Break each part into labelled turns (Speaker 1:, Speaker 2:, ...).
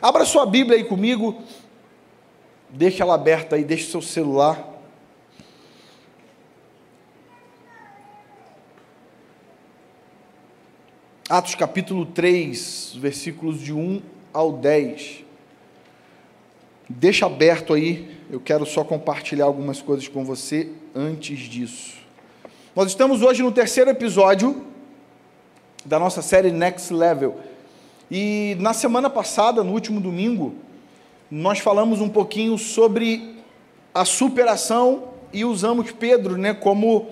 Speaker 1: Abra sua Bíblia aí comigo, deixa ela aberta aí, deixa o seu celular. Atos capítulo 3, versículos de 1 ao 10. Deixa aberto aí, eu quero só compartilhar algumas coisas com você antes disso. Nós estamos hoje no terceiro episódio da nossa série Next Level. E na semana passada, no último domingo, nós falamos um pouquinho sobre a superação e usamos Pedro né, como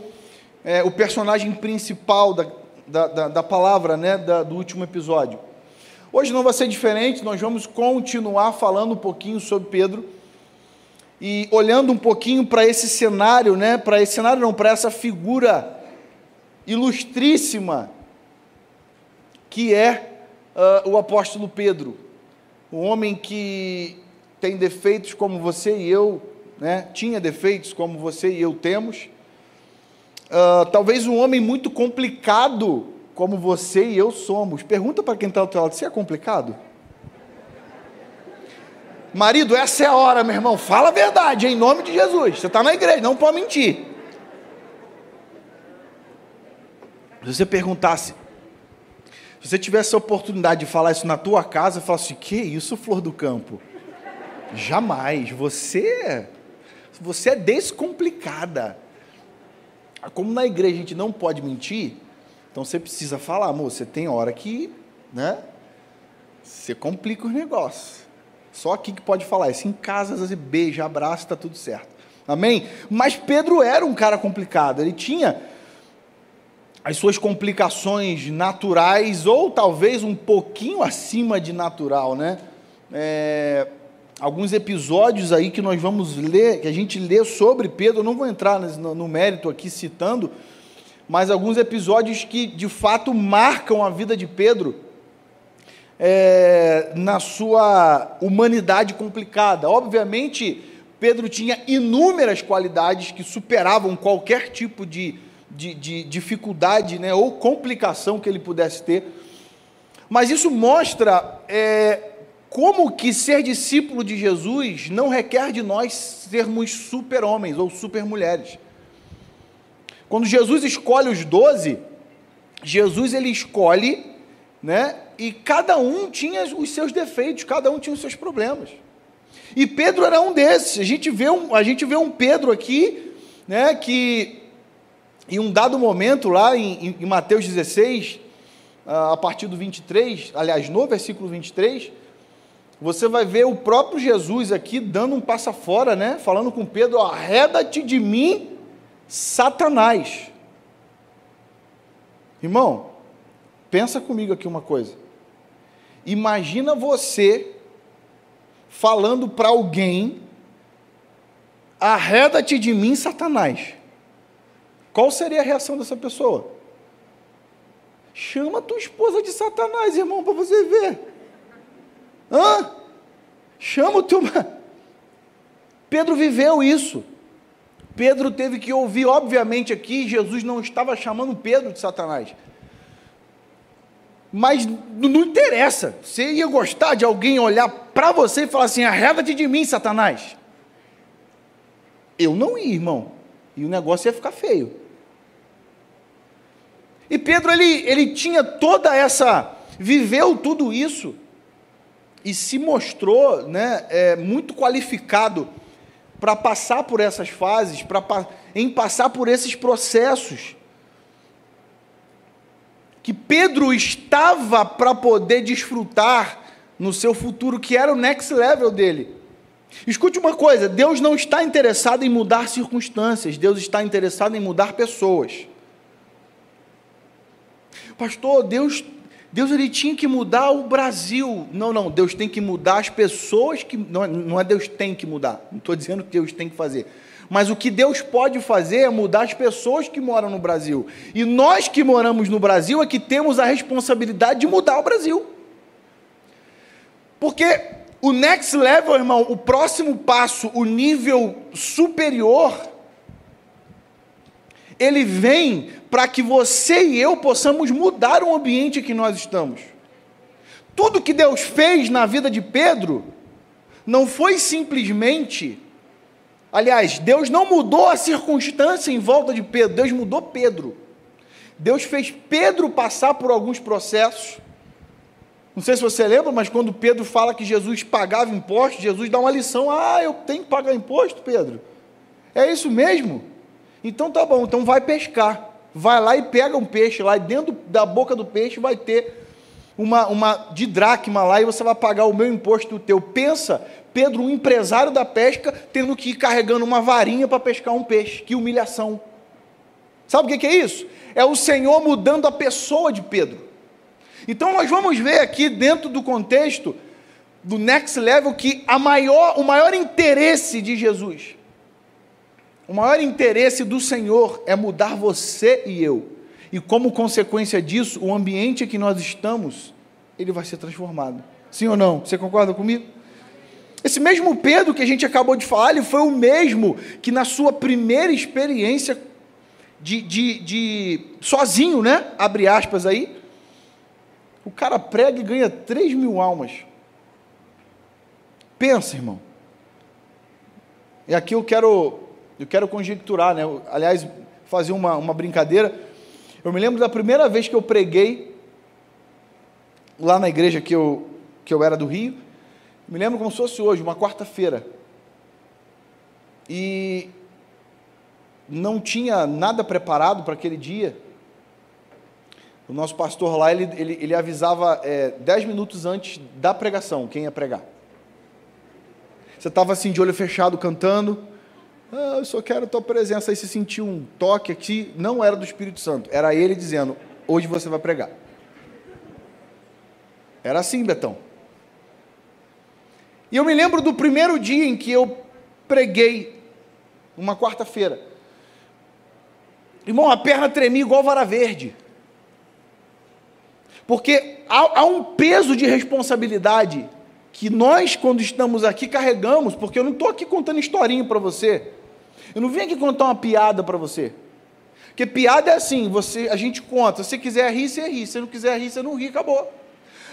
Speaker 1: é, o personagem principal da, da, da, da palavra né, da, do último episódio. Hoje não vai ser diferente, nós vamos continuar falando um pouquinho sobre Pedro e olhando um pouquinho para esse cenário, né, para esse cenário não, para essa figura ilustríssima que é uh, o apóstolo Pedro, um homem que tem defeitos como você e eu, né, tinha defeitos como você e eu temos, uh, talvez um homem muito complicado como você e eu somos. Pergunta para quem está ao teu lado, você é complicado? Marido, essa é a hora, meu irmão. Fala a verdade, em nome de Jesus. Você está na igreja, não pode mentir. Se você perguntasse, se você tivesse a oportunidade de falar isso na tua casa, eu falasse, que isso, flor do campo? Jamais. Você, você é descomplicada. Como na igreja a gente não pode mentir, então você precisa falar, amor, você tem hora que, né? Você complica os negócios. Só aqui que pode falar isso. Em casa, você beija, abraça, está tudo certo. Amém? Mas Pedro era um cara complicado. Ele tinha as suas complicações naturais, ou talvez um pouquinho acima de natural, né? É, alguns episódios aí que nós vamos ler, que a gente lê sobre Pedro, eu não vou entrar no, no mérito aqui citando, mas alguns episódios que de fato marcam a vida de Pedro é, na sua humanidade complicada. Obviamente, Pedro tinha inúmeras qualidades que superavam qualquer tipo de, de, de dificuldade né, ou complicação que ele pudesse ter. Mas isso mostra é, como que ser discípulo de Jesus não requer de nós sermos super-homens ou super-mulheres. Quando Jesus escolhe os doze, Jesus ele escolhe, né? E cada um tinha os seus defeitos, cada um tinha os seus problemas. E Pedro era um desses. A gente vê um, a gente vê um Pedro aqui, né? Que em um dado momento lá em, em Mateus 16, ah, a partir do 23, aliás, no versículo 23, você vai ver o próprio Jesus aqui dando um passo fora, né? Falando com Pedro: arreda-te de mim, Satanás. Irmão, pensa comigo aqui uma coisa. Imagina você falando para alguém: arreda-te de mim, Satanás. Qual seria a reação dessa pessoa? Chama tua esposa de Satanás, irmão, para você ver. Hã? Chama o teu. Pedro viveu isso. Pedro teve que ouvir, obviamente, aqui, Jesus não estava chamando Pedro de Satanás. Mas não interessa. Você ia gostar de alguém olhar para você e falar assim: arreda-te de mim, Satanás. Eu não ia, irmão. E o negócio ia ficar feio. E Pedro, ele, ele tinha toda essa. viveu tudo isso. E se mostrou né, é, muito qualificado para passar por essas fases, para em passar por esses processos. Que Pedro estava para poder desfrutar no seu futuro, que era o next level dele. Escute uma coisa: Deus não está interessado em mudar circunstâncias, Deus está interessado em mudar pessoas. Pastor, Deus Deus ele tinha que mudar o Brasil. Não, não, Deus tem que mudar as pessoas que. Não, é, não é Deus tem que mudar. Não estou dizendo que Deus tem que fazer. Mas o que Deus pode fazer é mudar as pessoas que moram no Brasil. E nós que moramos no Brasil é que temos a responsabilidade de mudar o Brasil. Porque o next level, irmão, o próximo passo, o nível superior, ele vem para que você e eu possamos mudar o ambiente que nós estamos. Tudo que Deus fez na vida de Pedro não foi simplesmente. Aliás, Deus não mudou a circunstância em volta de Pedro, Deus mudou Pedro. Deus fez Pedro passar por alguns processos. Não sei se você lembra, mas quando Pedro fala que Jesus pagava imposto, Jesus dá uma lição: Ah, eu tenho que pagar imposto, Pedro. É isso mesmo? Então tá bom, então vai pescar. Vai lá e pega um peixe lá, e dentro da boca do peixe vai ter uma, uma de dracma lá e você vai pagar o meu imposto o teu. Pensa, Pedro, um empresário da pesca, tendo que ir carregando uma varinha para pescar um peixe. Que humilhação. Sabe o que é isso? É o Senhor mudando a pessoa de Pedro. Então nós vamos ver aqui dentro do contexto do next level que a maior, o maior interesse de Jesus, o maior interesse do Senhor é mudar você e eu. E como consequência disso, o ambiente em que nós estamos, ele vai ser transformado. Sim ou não? Você concorda comigo? Esse mesmo Pedro que a gente acabou de falar, ele foi o mesmo que na sua primeira experiência de, de, de sozinho, né? Abre aspas aí. O cara prega e ganha 3 mil almas. Pensa, irmão. E aqui eu quero, eu quero conjecturar, né? Aliás, fazer uma, uma brincadeira. Eu me lembro da primeira vez que eu preguei lá na igreja que eu, que eu era do Rio. Me lembro como se fosse hoje, uma quarta-feira. E não tinha nada preparado para aquele dia. O nosso pastor lá, ele, ele, ele avisava é, dez minutos antes da pregação, quem ia pregar. Você estava assim, de olho fechado, cantando. Ah, eu só quero a tua presença. Aí você sentiu um toque aqui, não era do Espírito Santo, era ele dizendo: hoje você vai pregar. Era assim, Betão. E eu me lembro do primeiro dia em que eu preguei, uma quarta-feira. Irmão, a perna tremia igual vara verde. Porque há, há, um peso de responsabilidade que nós, quando estamos aqui, carregamos, porque eu não estou aqui contando historinha para você. Eu não vim aqui contar uma piada para você. Porque piada é assim, você, a gente conta. Se quiser rir, você ri. Se não quiser rir, você não ri, acabou.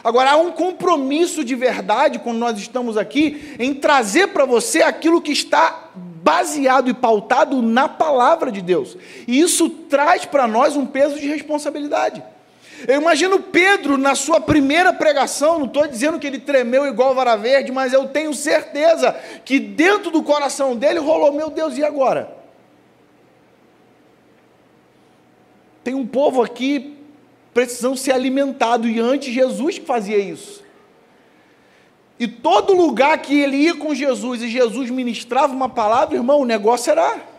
Speaker 1: Agora, há um compromisso de verdade, quando nós estamos aqui, em trazer para você aquilo que está baseado e pautado na palavra de Deus. E isso traz para nós um peso de responsabilidade. Eu imagino Pedro na sua primeira pregação, não estou dizendo que ele tremeu igual vara verde, mas eu tenho certeza que dentro do coração dele rolou: meu Deus, e agora? Tem um povo aqui precisando ser alimentado, e antes Jesus fazia isso. E todo lugar que ele ia com Jesus e Jesus ministrava uma palavra, irmão, o negócio era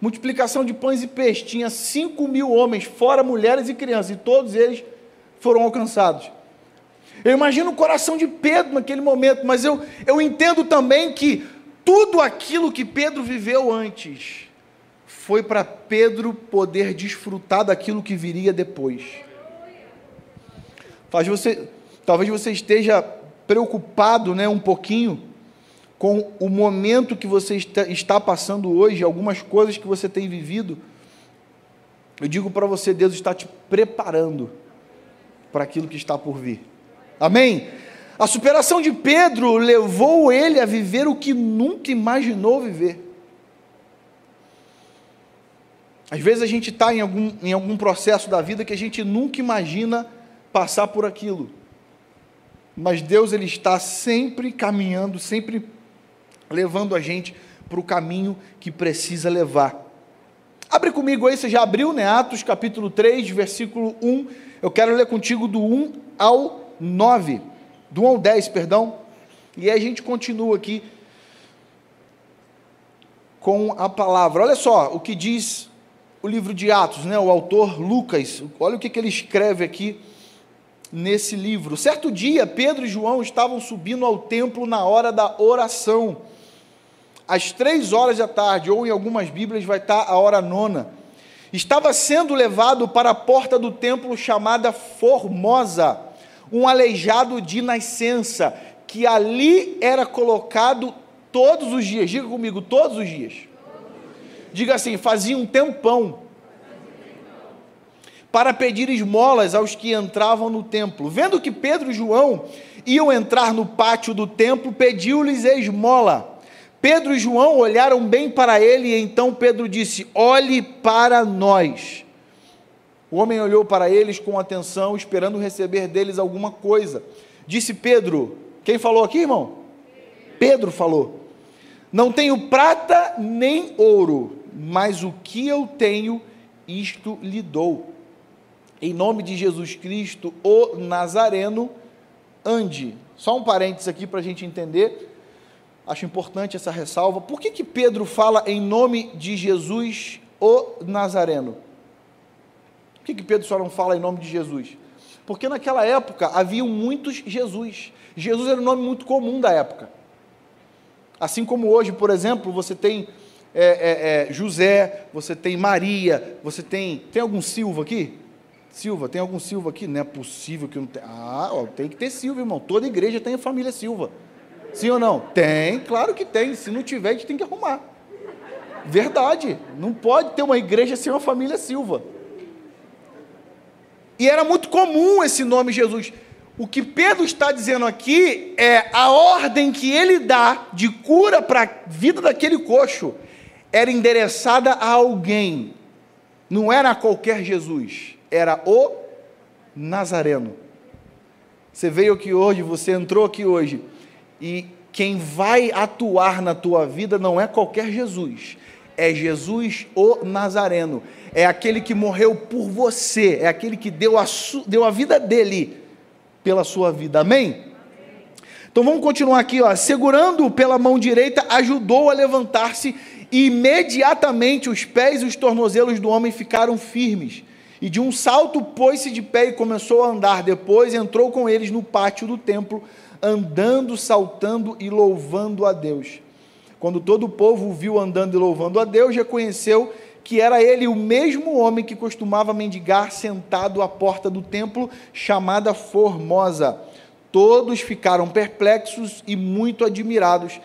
Speaker 1: multiplicação de pães e peixes. Tinha 5 mil homens, fora mulheres e crianças, e todos eles foram alcançados. Eu imagino o coração de Pedro naquele momento, mas eu, eu entendo também que tudo aquilo que Pedro viveu antes foi para Pedro poder desfrutar daquilo que viria depois. Talvez você, talvez você esteja preocupado né, um pouquinho com o momento que você está passando hoje, algumas coisas que você tem vivido, eu digo para você, Deus está te preparando para aquilo que está por vir. Amém? A superação de Pedro levou ele a viver o que nunca imaginou viver. Às vezes a gente está em algum, em algum processo da vida que a gente nunca imagina passar por aquilo. Mas Deus ele está sempre caminhando, sempre levando a gente para o caminho que precisa levar. Abre comigo aí, você já abriu, né? Atos capítulo 3, versículo 1. Eu quero ler contigo do 1 ao 9, do 1 ao 10, perdão. E aí a gente continua aqui com a palavra. Olha só o que diz o livro de Atos, né? O autor Lucas. Olha o que, que ele escreve aqui nesse livro. Certo dia, Pedro e João estavam subindo ao templo na hora da oração às três horas da tarde, ou em algumas Bíblias vai estar a hora nona, estava sendo levado para a porta do templo chamada Formosa, um aleijado de nascença, que ali era colocado todos os dias. Diga comigo, todos os dias. Diga assim, fazia um tempão. para pedir esmolas aos que entravam no templo. Vendo que Pedro e João iam entrar no pátio do templo, pediu-lhes esmola. Pedro e João olharam bem para ele e então Pedro disse: Olhe para nós. O homem olhou para eles com atenção, esperando receber deles alguma coisa. Disse Pedro: Quem falou aqui, irmão? Pedro falou: Não tenho prata nem ouro, mas o que eu tenho, isto lhe dou. Em nome de Jesus Cristo, o Nazareno, ande. Só um parênteses aqui para a gente entender. Acho importante essa ressalva. Por que, que Pedro fala em nome de Jesus, o Nazareno? Por que, que Pedro só não fala em nome de Jesus? Porque naquela época haviam muitos Jesus. Jesus era um nome muito comum da época. Assim como hoje, por exemplo, você tem é, é, é, José, você tem Maria, você tem. Tem algum Silva aqui? Silva, tem algum Silva aqui? Não é possível que não tenha. Ah, ó, tem que ter Silva, irmão. Toda igreja tem a família Silva. Sim ou não? Tem, claro que tem. Se não tiver, a gente tem que arrumar. Verdade. Não pode ter uma igreja sem uma família Silva. E era muito comum esse nome Jesus. O que Pedro está dizendo aqui é a ordem que ele dá de cura para a vida daquele coxo era endereçada a alguém. Não era qualquer Jesus, era o Nazareno. Você veio aqui hoje, você entrou aqui hoje e quem vai atuar na tua vida não é qualquer Jesus, é Jesus o Nazareno. É aquele que morreu por você, é aquele que deu a, deu a vida dele pela sua vida. Amém? Então vamos continuar aqui, ó. Segurando pela mão direita, ajudou a levantar-se e imediatamente os pés e os tornozelos do homem ficaram firmes. E de um salto pôs-se de pé e começou a andar. Depois entrou com eles no pátio do templo, andando, saltando e louvando a Deus. Quando todo o povo o viu andando e louvando a Deus, reconheceu que era ele o mesmo homem que costumava mendigar sentado à porta do templo, chamada Formosa. Todos ficaram perplexos e muito admirados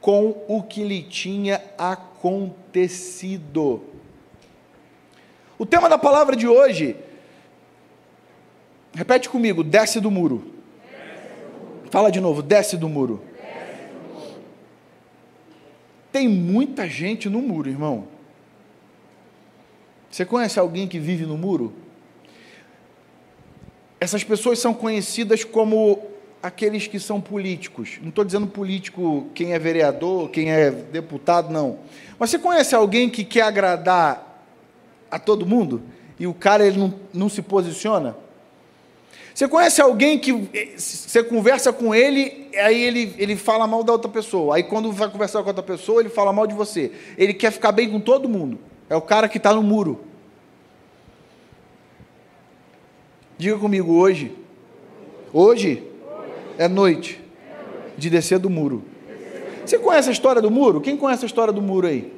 Speaker 1: com o que lhe tinha acontecido. O tema da palavra de hoje, repete comigo: desce do muro. Fala de novo, desce do muro. Tem muita gente no muro, irmão. Você conhece alguém que vive no muro? Essas pessoas são conhecidas como aqueles que são políticos. Não estou dizendo político quem é vereador, quem é deputado, não. Mas você conhece alguém que quer agradar a todo mundo e o cara ele não, não se posiciona? Você conhece alguém que eh, você conversa com ele, aí ele, ele fala mal da outra pessoa. Aí quando vai conversar com outra pessoa, ele fala mal de você. Ele quer ficar bem com todo mundo. É o cara que está no muro. Diga comigo hoje. Hoje é noite de descer do muro. Você conhece a história do muro? Quem conhece a história do muro aí?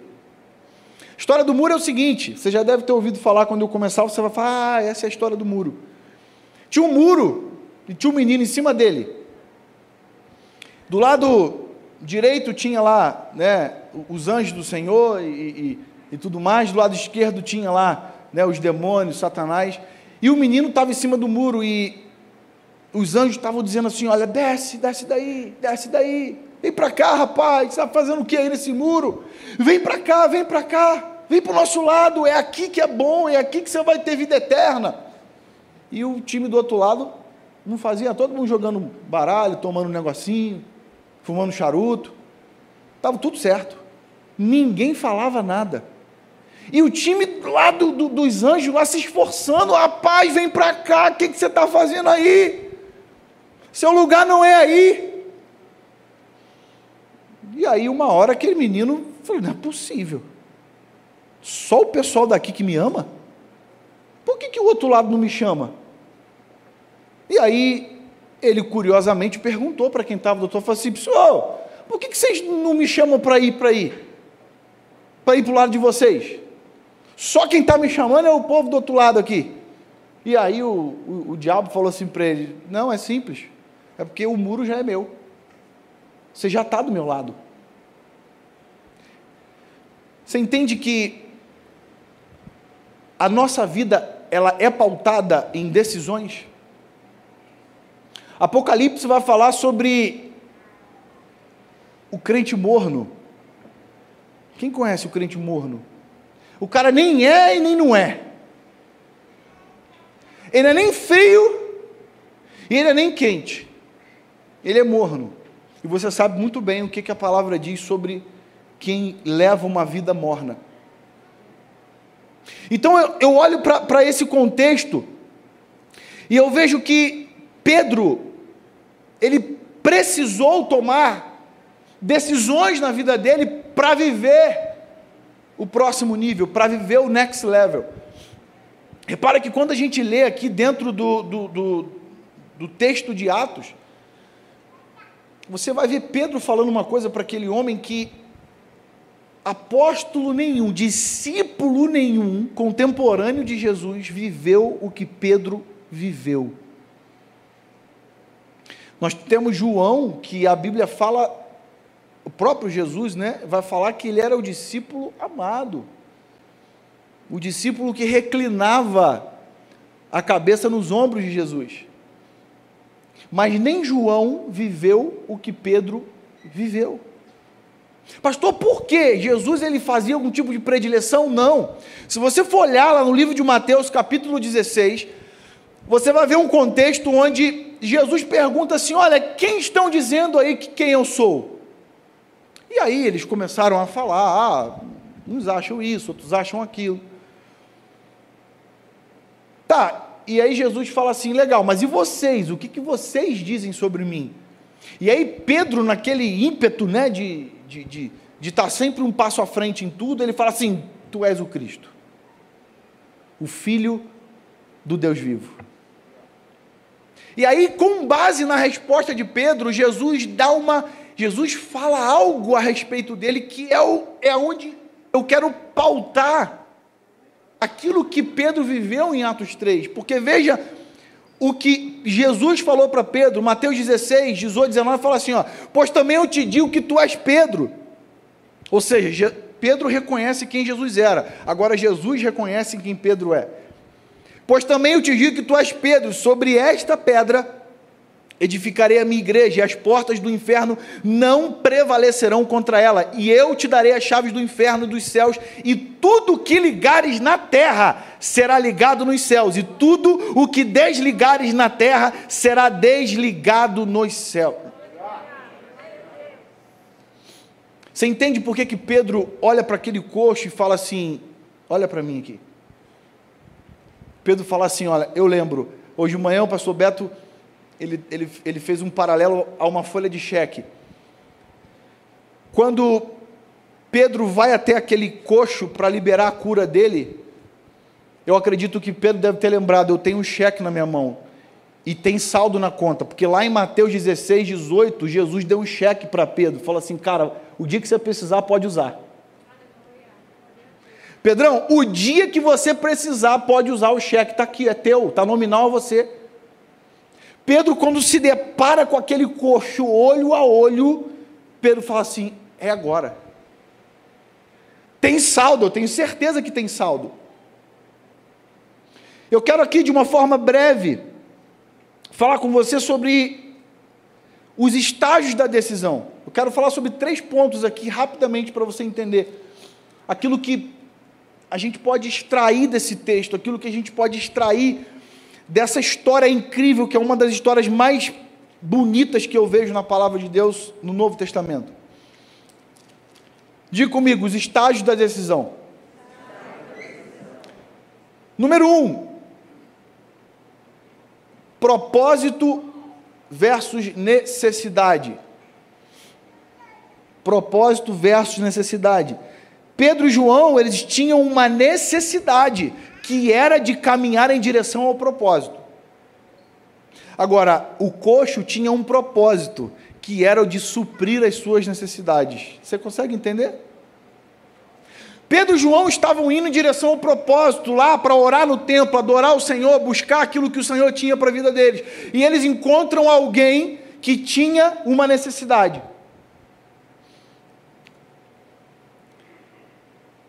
Speaker 1: A história do muro é o seguinte: você já deve ter ouvido falar quando eu começar, você vai falar, ah, essa é a história do muro. Tinha um muro e tinha um menino em cima dele. Do lado direito tinha lá né, os anjos do Senhor e, e, e tudo mais, do lado esquerdo tinha lá né, os demônios, Satanás. E o menino estava em cima do muro e os anjos estavam dizendo assim: Olha, desce, desce daí, desce daí, vem para cá, rapaz, você está fazendo o que aí nesse muro? Vem para cá, vem para cá, vem para o nosso lado, é aqui que é bom, é aqui que você vai ter vida eterna. E o time do outro lado não fazia, todo mundo jogando baralho, tomando um negocinho, fumando charuto. Estava tudo certo. Ninguém falava nada. E o time lá do, do, dos anjos lá se esforçando, rapaz, vem para cá, o que, que você está fazendo aí? Seu lugar não é aí. E aí, uma hora, aquele menino falou: não é possível. Só o pessoal daqui que me ama? Por que, que o outro lado não me chama? E aí, ele curiosamente perguntou para quem estava, doutor, falou assim, pessoal, por que, que vocês não me chamam para ir para aí? Para ir para o lado de vocês? Só quem está me chamando é o povo do outro lado aqui. E aí o, o, o diabo falou assim para ele: Não, é simples. É porque o muro já é meu. Você já está do meu lado. Você entende que a nossa vida ela é pautada em decisões. Apocalipse vai falar sobre o crente morno. Quem conhece o crente morno? O cara nem é e nem não é. Ele é nem frio e ele é nem quente. Ele é morno. E você sabe muito bem o que, que a palavra diz sobre quem leva uma vida morna. Então eu, eu olho para esse contexto e eu vejo que Pedro, ele precisou tomar decisões na vida dele para viver o próximo nível, para viver o next level. Repara que quando a gente lê aqui dentro do, do, do, do texto de Atos, você vai ver Pedro falando uma coisa para aquele homem que apóstolo nenhum, discípulo nenhum, contemporâneo de Jesus, viveu o que Pedro viveu. Nós temos João, que a Bíblia fala, o próprio Jesus, né, vai falar que ele era o discípulo amado, o discípulo que reclinava a cabeça nos ombros de Jesus. Mas nem João viveu o que Pedro viveu. Pastor, por que Jesus ele fazia algum tipo de predileção? Não. Se você for olhar lá no livro de Mateus, capítulo 16, você vai ver um contexto onde Jesus pergunta assim: Olha, quem estão dizendo aí que quem eu sou? E aí eles começaram a falar: Ah, uns acham isso, outros acham aquilo. Tá, e aí Jesus fala assim: Legal, mas e vocês? O que, que vocês dizem sobre mim? E aí Pedro, naquele ímpeto né, de estar de, de, de estar sempre um passo à frente em tudo, ele fala assim: Tu és o Cristo, o Filho do Deus vivo. E aí, com base na resposta de Pedro, Jesus dá uma. Jesus fala algo a respeito dele que é, o, é onde eu quero pautar aquilo que Pedro viveu em Atos 3. Porque veja, o que Jesus falou para Pedro, Mateus 16, 18, 19, fala assim: ó, pois também eu te digo que tu és Pedro. Ou seja, Pedro reconhece quem Jesus era, agora Jesus reconhece quem Pedro é. Pois também eu te digo que tu és Pedro, sobre esta pedra edificarei a minha igreja, e as portas do inferno não prevalecerão contra ela, e eu te darei as chaves do inferno e dos céus, e tudo que ligares na terra será ligado nos céus, e tudo o que desligares na terra será desligado nos céus. Você entende por que, que Pedro olha para aquele coxo e fala assim: Olha para mim aqui. Pedro fala assim: Olha, eu lembro, hoje de manhã o pastor Beto ele, ele, ele fez um paralelo a uma folha de cheque. Quando Pedro vai até aquele coxo para liberar a cura dele, eu acredito que Pedro deve ter lembrado: eu tenho um cheque na minha mão e tem saldo na conta, porque lá em Mateus 16, 18, Jesus deu um cheque para Pedro, falou assim: cara, o dia que você precisar, pode usar. Pedrão, o dia que você precisar, pode usar o cheque, está aqui, é teu, está nominal a você. Pedro, quando se depara com aquele coxo olho a olho, Pedro fala assim: é agora. Tem saldo, eu tenho certeza que tem saldo. Eu quero aqui, de uma forma breve, falar com você sobre os estágios da decisão. Eu quero falar sobre três pontos aqui, rapidamente, para você entender aquilo que a gente pode extrair desse texto, aquilo que a gente pode extrair dessa história incrível, que é uma das histórias mais bonitas que eu vejo na palavra de Deus no Novo Testamento. Diga comigo, os estágios da decisão. Número um, propósito versus necessidade. Propósito versus necessidade. Pedro e João, eles tinham uma necessidade que era de caminhar em direção ao propósito. Agora, o coxo tinha um propósito, que era o de suprir as suas necessidades. Você consegue entender? Pedro e João estavam indo em direção ao propósito, lá para orar no templo, adorar o Senhor, buscar aquilo que o Senhor tinha para a vida deles. E eles encontram alguém que tinha uma necessidade.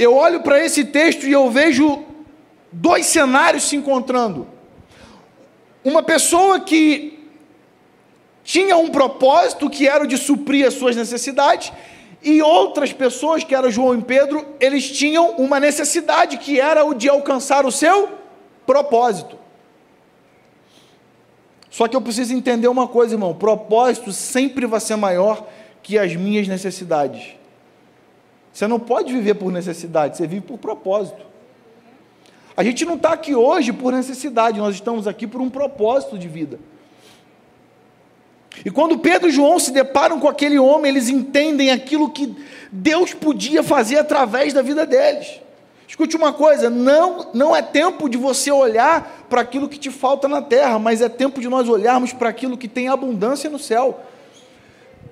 Speaker 1: Eu olho para esse texto e eu vejo dois cenários se encontrando. Uma pessoa que tinha um propósito que era o de suprir as suas necessidades, e outras pessoas, que eram João e Pedro, eles tinham uma necessidade que era o de alcançar o seu propósito. Só que eu preciso entender uma coisa, irmão: propósito sempre vai ser maior que as minhas necessidades. Você não pode viver por necessidade, você vive por propósito. A gente não está aqui hoje por necessidade, nós estamos aqui por um propósito de vida. E quando Pedro e João se deparam com aquele homem, eles entendem aquilo que Deus podia fazer através da vida deles. Escute uma coisa, não, não é tempo de você olhar para aquilo que te falta na terra, mas é tempo de nós olharmos para aquilo que tem abundância no céu.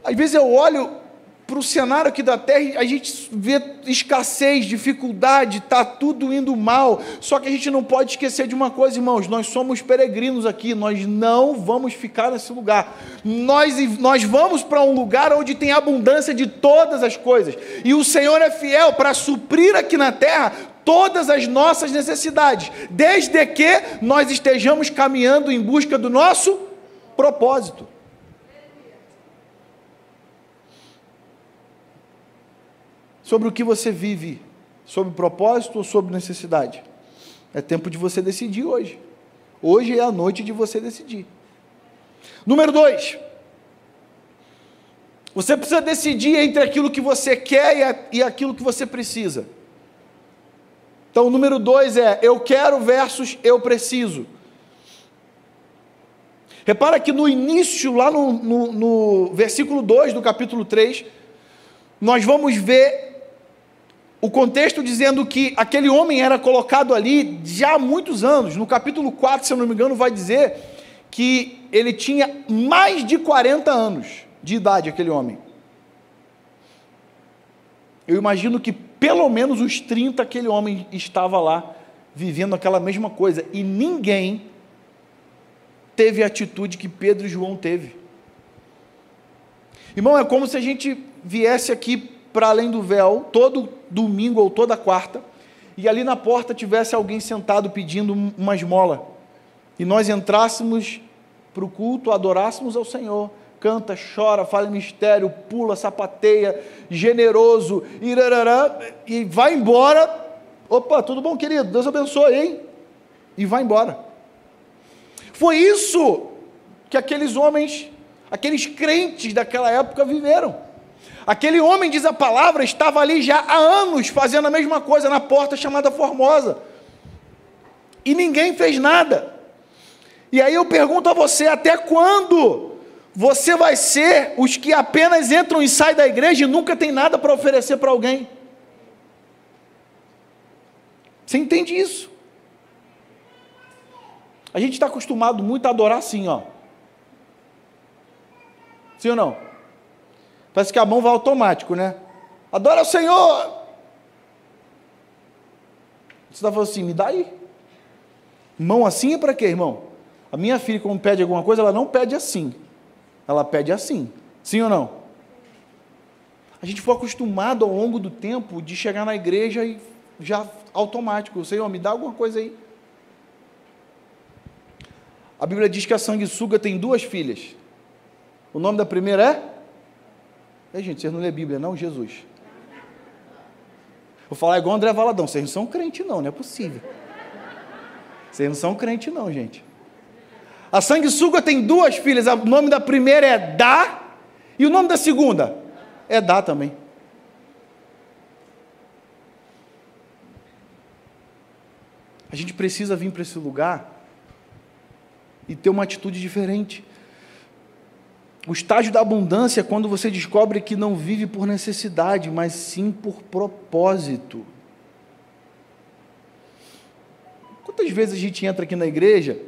Speaker 1: Às vezes eu olho para o cenário aqui da terra, a gente vê escassez, dificuldade, está tudo indo mal. Só que a gente não pode esquecer de uma coisa, irmãos: nós somos peregrinos aqui, nós não vamos ficar nesse lugar. Nós, nós vamos para um lugar onde tem abundância de todas as coisas, e o Senhor é fiel para suprir aqui na terra todas as nossas necessidades, desde que nós estejamos caminhando em busca do nosso propósito. Sobre o que você vive, sobre propósito ou sobre necessidade. É tempo de você decidir hoje. Hoje é a noite de você decidir. Número dois. Você precisa decidir entre aquilo que você quer e aquilo que você precisa. Então, número dois é eu quero versus eu preciso. Repara que no início, lá no, no, no versículo 2 do capítulo 3, nós vamos ver o contexto dizendo que aquele homem era colocado ali já há muitos anos. No capítulo 4, se eu não me engano, vai dizer que ele tinha mais de 40 anos de idade, aquele homem. Eu imagino que pelo menos os 30 aquele homem estava lá, vivendo aquela mesma coisa. E ninguém teve a atitude que Pedro e João teve. Irmão, é como se a gente viesse aqui para além do véu, todo domingo ou toda quarta, e ali na porta tivesse alguém sentado pedindo uma esmola, e nós entrássemos para o culto, adorássemos ao Senhor, canta, chora, fala mistério, pula, sapateia, generoso, irarará, e vai embora. Opa, tudo bom, querido? Deus abençoe, hein? E vai embora. Foi isso que aqueles homens, aqueles crentes daquela época viveram. Aquele homem, diz a palavra, estava ali já há anos fazendo a mesma coisa na porta chamada Formosa. E ninguém fez nada. E aí eu pergunto a você: até quando você vai ser os que apenas entram e saem da igreja e nunca tem nada para oferecer para alguém? Você entende isso? A gente está acostumado muito a adorar assim, ó. Sim ou não? Parece que a mão vai automático, né? Adora o Senhor. Você está falando assim, me dá aí. Mão assim é para quê, irmão? A minha filha, quando pede alguma coisa, ela não pede assim. Ela pede assim. Sim ou não? A gente foi acostumado ao longo do tempo de chegar na igreja e já automático. Senhor, me dá alguma coisa aí. A Bíblia diz que a sanguessuga tem duas filhas. O nome da primeira é é, gente, vocês não lê Bíblia, não? Jesus. Vou falar igual André Valadão, vocês não são crente, não, não é possível. Vocês não são crente, não, gente. A sanguessuga tem duas filhas, o nome da primeira é Dá, e o nome da segunda é Dá também. A gente precisa vir para esse lugar e ter uma atitude diferente. O estágio da abundância é quando você descobre que não vive por necessidade, mas sim por propósito. Quantas vezes a gente entra aqui na igreja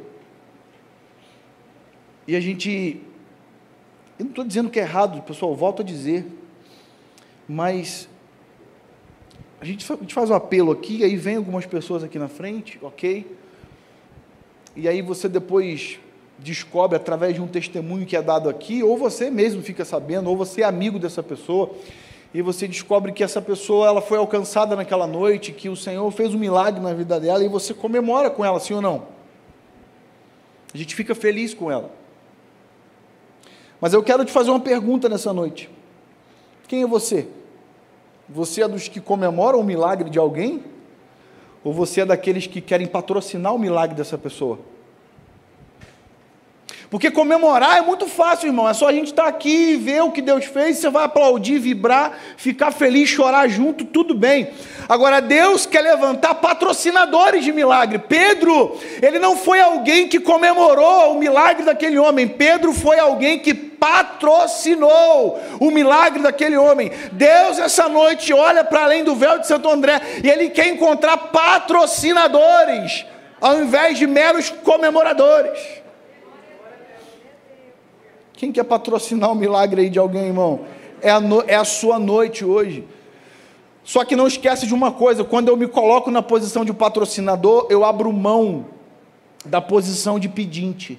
Speaker 1: e a gente. Eu não estou dizendo que é errado, pessoal, volto a dizer, mas a gente, faz um apelo aqui, aí vem algumas pessoas aqui na frente, ok? E aí você depois descobre através de um testemunho que é dado aqui, ou você mesmo fica sabendo, ou você é amigo dessa pessoa, e você descobre que essa pessoa ela foi alcançada naquela noite, que o Senhor fez um milagre na vida dela e você comemora com ela, sim ou não? A gente fica feliz com ela. Mas eu quero te fazer uma pergunta nessa noite. Quem é você? Você é dos que comemoram o milagre de alguém? Ou você é daqueles que querem patrocinar o milagre dessa pessoa? Porque comemorar é muito fácil, irmão. É só a gente estar aqui e ver o que Deus fez, você vai aplaudir, vibrar, ficar feliz, chorar junto, tudo bem. Agora, Deus quer levantar patrocinadores de milagre. Pedro, ele não foi alguém que comemorou o milagre daquele homem. Pedro foi alguém que patrocinou o milagre daquele homem. Deus, essa noite, olha para além do véu de Santo André e ele quer encontrar patrocinadores, ao invés de meros comemoradores. Quem quer patrocinar o milagre aí de alguém, irmão? É a, no, é a sua noite hoje. Só que não esquece de uma coisa: quando eu me coloco na posição de patrocinador, eu abro mão da posição de pedinte.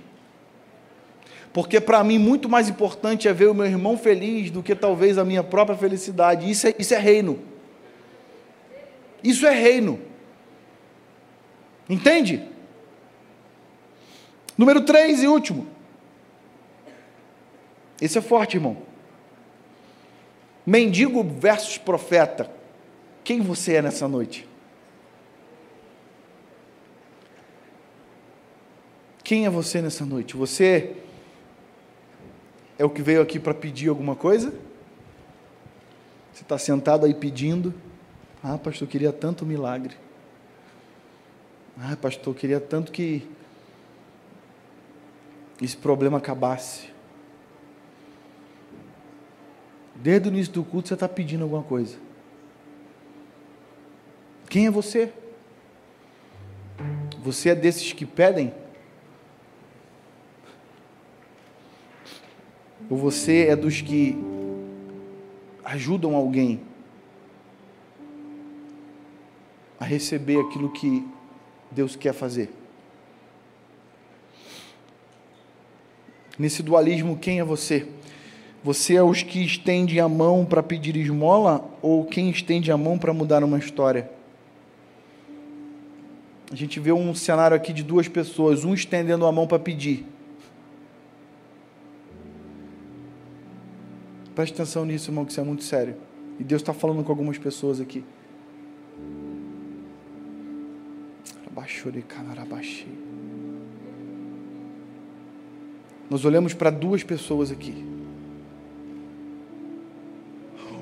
Speaker 1: Porque para mim, muito mais importante é ver o meu irmão feliz do que talvez a minha própria felicidade. Isso é, isso é reino. Isso é reino. Entende? Número 3 e último. Esse é forte, irmão. Mendigo versus profeta. Quem você é nessa noite? Quem é você nessa noite? Você é o que veio aqui para pedir alguma coisa? Você está sentado aí pedindo? Ah, pastor, eu queria tanto milagre. Ah, pastor, eu queria tanto que esse problema acabasse. Desde o início do culto você está pedindo alguma coisa. Quem é você? Você é desses que pedem? Ou você é dos que ajudam alguém a receber aquilo que Deus quer fazer? Nesse dualismo, quem é você? Você é os que estende a mão para pedir esmola ou quem estende a mão para mudar uma história? A gente vê um cenário aqui de duas pessoas, um estendendo a mão para pedir. Preste atenção nisso, irmão, que isso é muito sério. E Deus está falando com algumas pessoas aqui. Nós olhamos para duas pessoas aqui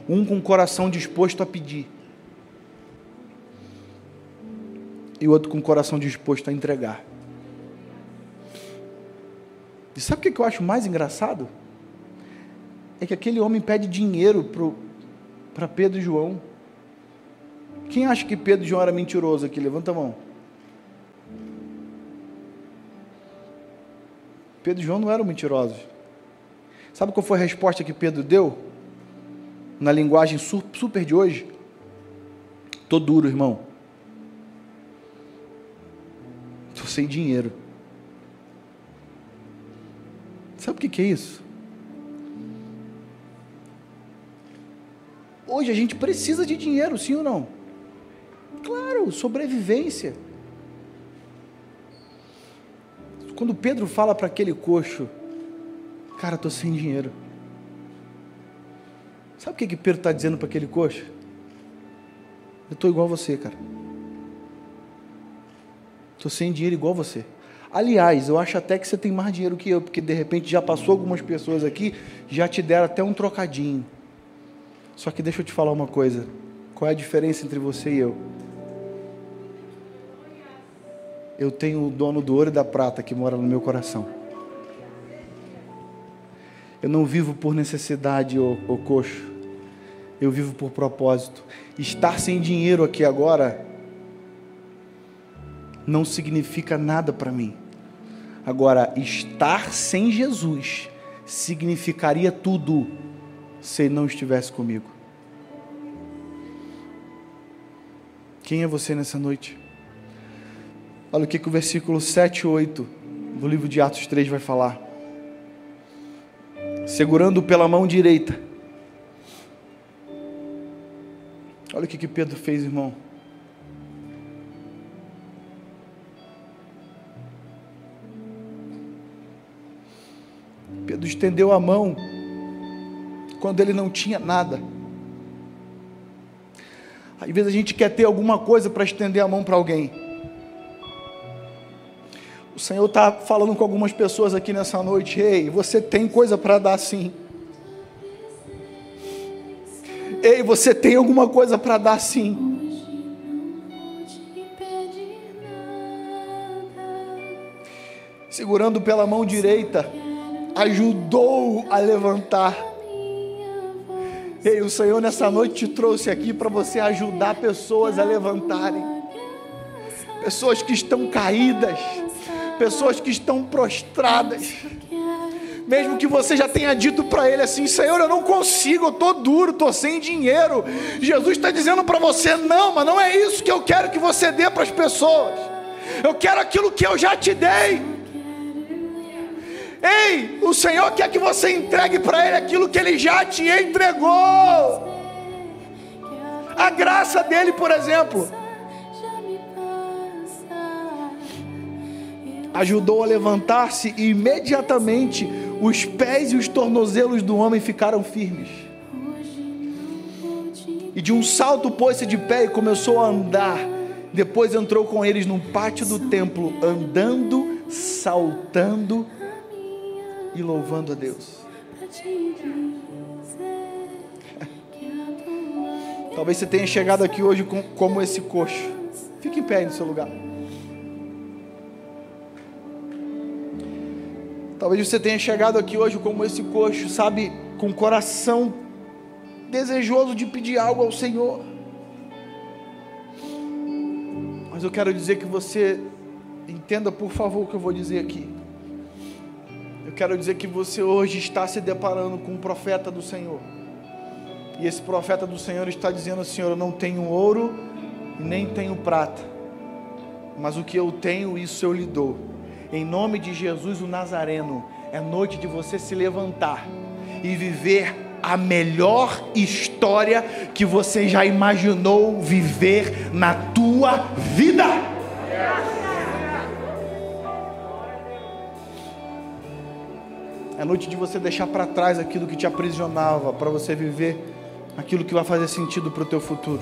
Speaker 1: um com o coração disposto a pedir, e o outro com o coração disposto a entregar. E sabe o que eu acho mais engraçado? É que aquele homem pede dinheiro para Pedro e João. Quem acha que Pedro e João era mentiroso aqui? Levanta a mão. Pedro e João não eram mentirosos. Sabe qual foi a resposta que Pedro deu? Na linguagem super de hoje, tô duro, irmão. Tô sem dinheiro. Sabe o que é isso? Hoje a gente precisa de dinheiro, sim ou não? Claro, sobrevivência. Quando Pedro fala para aquele coxo, cara, tô sem dinheiro. Sabe o que, que Pedro está dizendo para aquele coxo? Eu estou igual a você, cara. Estou sem dinheiro igual a você. Aliás, eu acho até que você tem mais dinheiro que eu, porque de repente já passou algumas pessoas aqui, já te deram até um trocadinho. Só que deixa eu te falar uma coisa. Qual é a diferença entre você e eu? Eu tenho o dono do ouro e da prata que mora no meu coração. Eu não vivo por necessidade, ô coxo. Eu vivo por propósito. Estar sem dinheiro aqui agora não significa nada para mim. Agora, estar sem Jesus significaria tudo se ele não estivesse comigo. Quem é você nessa noite? Olha o que, que o versículo 7 e 8 do livro de Atos 3 vai falar segurando pela mão direita. Olha o que, que Pedro fez, irmão. Pedro estendeu a mão quando ele não tinha nada. Às vezes a gente quer ter alguma coisa para estender a mão para alguém. O Senhor está falando com algumas pessoas aqui nessa noite. Ei, você tem coisa para dar sim. Ei, você tem alguma coisa para dar sim. Segurando pela mão direita, ajudou a levantar. Ei, o Senhor nessa noite te trouxe aqui para você ajudar pessoas a levantarem. Pessoas que estão caídas, pessoas que estão prostradas. Mesmo que você já tenha dito para ele assim: Senhor, eu não consigo, eu estou duro, estou sem dinheiro. Jesus está dizendo para você: Não, mas não é isso que eu quero que você dê para as pessoas. Eu quero aquilo que eu já te dei. Ei, o Senhor quer que você entregue para Ele aquilo que Ele já te entregou. A graça dele, por exemplo, ajudou a levantar-se e imediatamente os pés e os tornozelos do homem ficaram firmes. E de um salto pôs-se de pé e começou a andar. Depois entrou com eles num pátio do templo, andando, saltando e louvando a Deus. Talvez você tenha chegado aqui hoje como esse coxo. Fique em pé no seu lugar. Talvez você tenha chegado aqui hoje como esse coxo, sabe, com coração desejoso de pedir algo ao Senhor. Mas eu quero dizer que você entenda, por favor, o que eu vou dizer aqui. Eu quero dizer que você hoje está se deparando com um profeta do Senhor. E esse profeta do Senhor está dizendo: Senhor, eu não tenho ouro nem tenho prata, mas o que eu tenho, isso eu lhe dou em nome de Jesus o Nazareno, é noite de você se levantar e viver a melhor história que você já imaginou viver na tua vida. É noite de você deixar para trás aquilo que te aprisionava, para você viver aquilo que vai fazer sentido para o teu futuro.